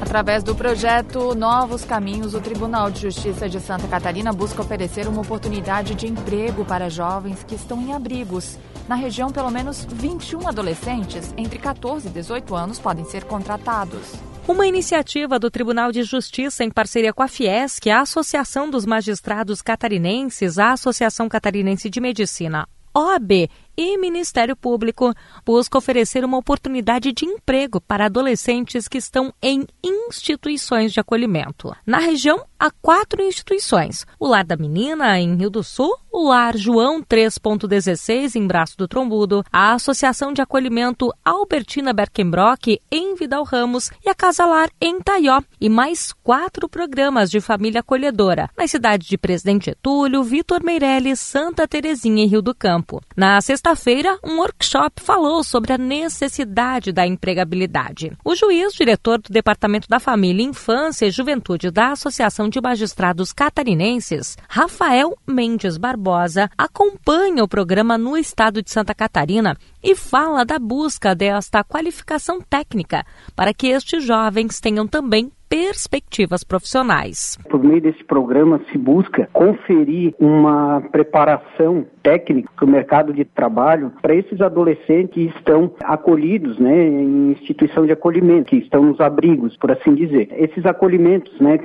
Através do projeto Novos Caminhos, o Tribunal de Justiça de Santa Catarina busca oferecer uma oportunidade de emprego para jovens que estão em abrigos na região, pelo menos 21 adolescentes entre 14 e 18 anos podem ser contratados. Uma iniciativa do Tribunal de Justiça em parceria com a Fiesc, a Associação dos Magistrados Catarinenses, a Associação Catarinense de Medicina, OAB e Ministério Público. Busca oferecer uma oportunidade de emprego para adolescentes que estão em instituições de acolhimento. Na região, há quatro instituições: o Lar da Menina, em Rio do Sul, o Lar João 3.16, em Braço do Trombudo, a Associação de Acolhimento Albertina Berkenbrock, em Vidal Ramos, e a Casa Lar, em Taió, e mais quatro programas de família acolhedora, nas cidades de Presidente Getúlio, Vitor Meirelles, Santa Terezinha e Rio do Campo. Na sexta sexta-feira, um workshop falou sobre a necessidade da empregabilidade. O juiz, diretor do Departamento da Família, Infância e Juventude da Associação de Magistrados Catarinenses, Rafael Mendes Barbosa, acompanha o programa no estado de Santa Catarina e fala da busca desta qualificação técnica para que estes jovens tenham também perspectivas profissionais. Por meio desse programa se busca conferir uma preparação técnica para o mercado de trabalho para esses adolescentes que estão acolhidos, né, em instituição de acolhimento, que estão nos abrigos, por assim dizer. Esses acolhimentos, né,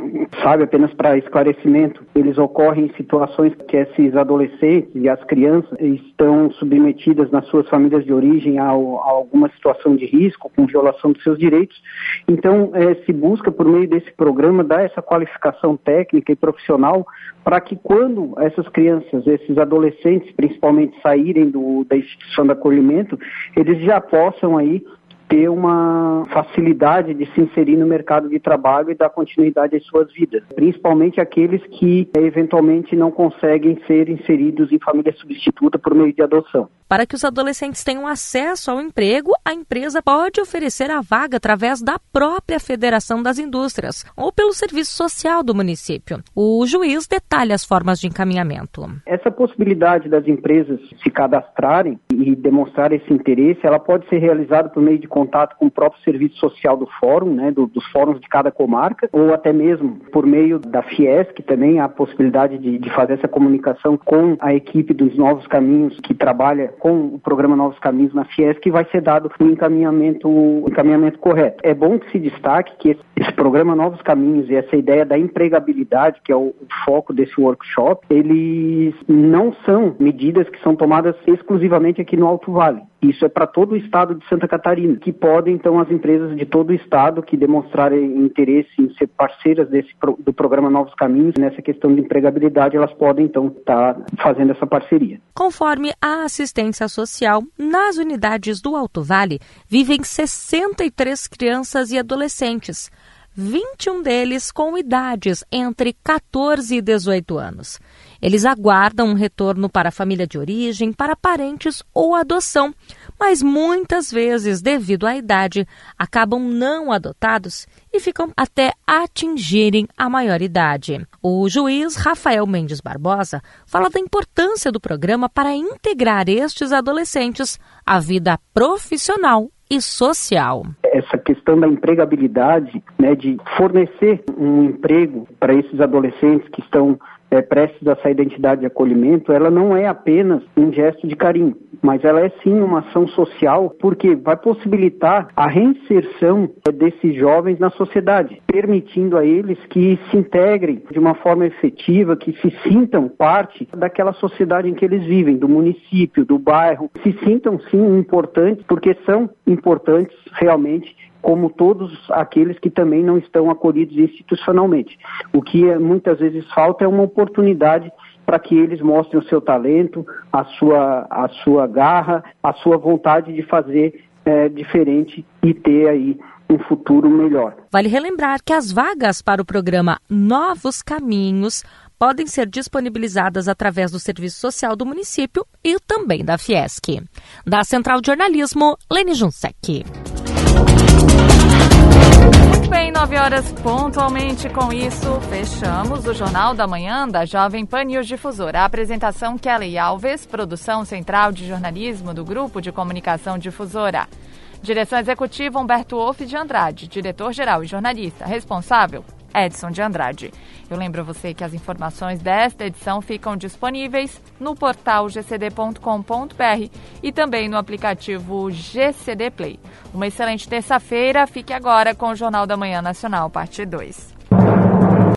sabe, apenas para esclarecimento, eles ocorrem em situações que esses adolescentes e as crianças estão submetidas nas suas famílias de origem a, a alguma situação de risco, com violação dos seus direitos. Então, é, se busca por meio meio desse programa, dar essa qualificação técnica e profissional para que quando essas crianças, esses adolescentes, principalmente, saírem do, da instituição de acolhimento, eles já possam aí ter uma facilidade de se inserir no mercado de trabalho e dar continuidade às suas vidas, principalmente aqueles que eventualmente não conseguem ser inseridos em família substituta por meio de adoção. Para que os adolescentes tenham acesso ao emprego, a empresa pode oferecer a vaga através da própria Federação das Indústrias ou pelo serviço social do município. O juiz detalha as formas de encaminhamento. Essa possibilidade das empresas se cadastrarem e demonstrar esse interesse, ela pode ser realizada por meio de contato com o próprio serviço social do fórum, né, do, dos fóruns de cada comarca, ou até mesmo por meio da Fiesc, também há a possibilidade de, de fazer essa comunicação com a equipe dos Novos Caminhos, que trabalha com o programa Novos Caminhos na Fiesc, que vai ser dado o encaminhamento, o encaminhamento correto. É bom que se destaque que esse, esse programa Novos Caminhos e essa ideia da empregabilidade, que é o, o foco desse workshop, eles não são medidas que são tomadas exclusivamente aqui no Alto Vale. Isso é para todo o estado de Santa Catarina, que podem, então, as empresas de todo o estado que demonstrarem interesse em ser parceiras desse, do programa Novos Caminhos, nessa questão de empregabilidade, elas podem, então, estar tá fazendo essa parceria. Conforme a assistência social, nas unidades do Alto Vale vivem 63 crianças e adolescentes. 21 deles com idades entre 14 e 18 anos. Eles aguardam um retorno para a família de origem, para parentes ou adoção, mas muitas vezes, devido à idade, acabam não adotados e ficam até atingirem a maioridade. O juiz Rafael Mendes Barbosa fala da importância do programa para integrar estes adolescentes à vida profissional e social. Essa questão da empregabilidade, né, de fornecer um emprego para esses adolescentes que estão é, prestes a essa identidade de acolhimento, ela não é apenas um gesto de carinho, mas ela é sim uma ação social, porque vai possibilitar a reinserção é, desses jovens na sociedade, permitindo a eles que se integrem de uma forma efetiva, que se sintam parte daquela sociedade em que eles vivem, do município, do bairro, se sintam sim importantes, porque são importantes realmente como todos aqueles que também não estão acolhidos institucionalmente. O que é, muitas vezes falta é uma oportunidade para que eles mostrem o seu talento, a sua, a sua garra, a sua vontade de fazer é, diferente e ter aí um futuro melhor. Vale relembrar que as vagas para o programa Novos Caminhos podem ser disponibilizadas através do Serviço Social do município e também da Fiesc. Da Central de Jornalismo, Lene Junsec. Bem, 9 horas pontualmente. Com isso, fechamos o Jornal da Manhã da Jovem Pan News Difusora. A apresentação Kelly Alves, produção central de jornalismo do Grupo de Comunicação Difusora. Direção executiva Humberto Wolff de Andrade, diretor-geral e jornalista. Responsável Edson de Andrade. Eu lembro você que as informações desta edição ficam disponíveis no portal gcd.com.br e também no aplicativo GCD Play. Uma excelente terça-feira. Fique agora com o Jornal da Manhã Nacional, parte 2.